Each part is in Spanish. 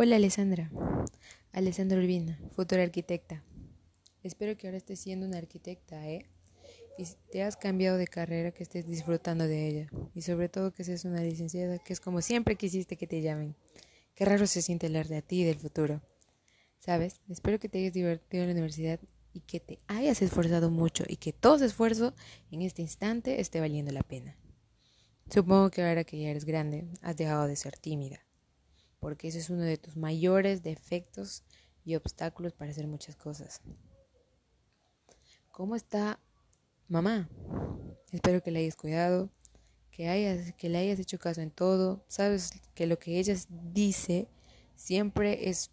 Hola Alessandra, Alessandra Urbina, futura arquitecta. Espero que ahora estés siendo una arquitecta, ¿eh? Y si te has cambiado de carrera, que estés disfrutando de ella. Y sobre todo que seas una licenciada, que es como siempre quisiste que te llamen. Qué raro se siente hablar de a ti y del futuro. ¿Sabes? Espero que te hayas divertido en la universidad y que te hayas esforzado mucho y que todo ese esfuerzo en este instante esté valiendo la pena. Supongo que ahora que ya eres grande, has dejado de ser tímida porque ese es uno de tus mayores defectos y obstáculos para hacer muchas cosas. ¿Cómo está mamá? Espero que le hayas cuidado, que, hayas, que le hayas hecho caso en todo. Sabes que lo que ella dice siempre es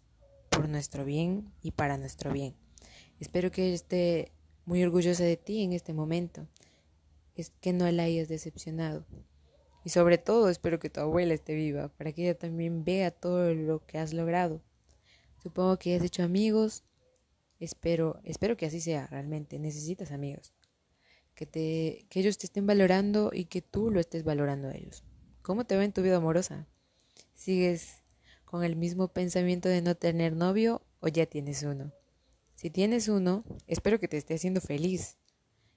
por nuestro bien y para nuestro bien. Espero que ella esté muy orgullosa de ti en este momento. Es que no la hayas decepcionado. Y sobre todo espero que tu abuela esté viva para que ella también vea todo lo que has logrado. Supongo que has hecho amigos. Espero, espero que así sea realmente. Necesitas amigos. Que, te, que ellos te estén valorando y que tú lo estés valorando a ellos. ¿Cómo te va en tu vida amorosa? ¿Sigues con el mismo pensamiento de no tener novio o ya tienes uno? Si tienes uno, espero que te esté haciendo feliz,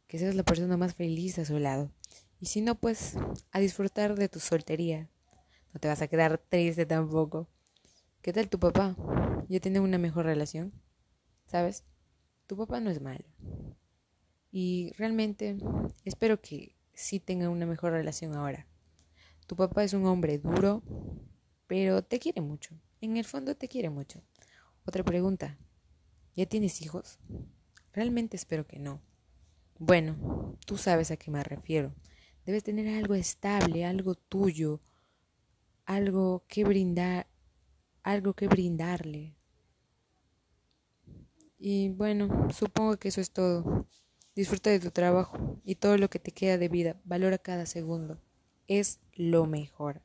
que seas la persona más feliz a su lado y si no, pues a disfrutar de tu soltería. No te vas a quedar triste tampoco. ¿Qué tal tu papá? ¿Ya tiene una mejor relación? ¿Sabes? Tu papá no es malo. Y realmente espero que sí tenga una mejor relación ahora. Tu papá es un hombre duro, pero te quiere mucho. En el fondo te quiere mucho. Otra pregunta. ¿Ya tienes hijos? Realmente espero que no. Bueno, tú sabes a qué me refiero. Debes tener algo estable, algo tuyo, algo que brindar, algo que brindarle. Y bueno, supongo que eso es todo. Disfruta de tu trabajo y todo lo que te queda de vida. Valora cada segundo. Es lo mejor.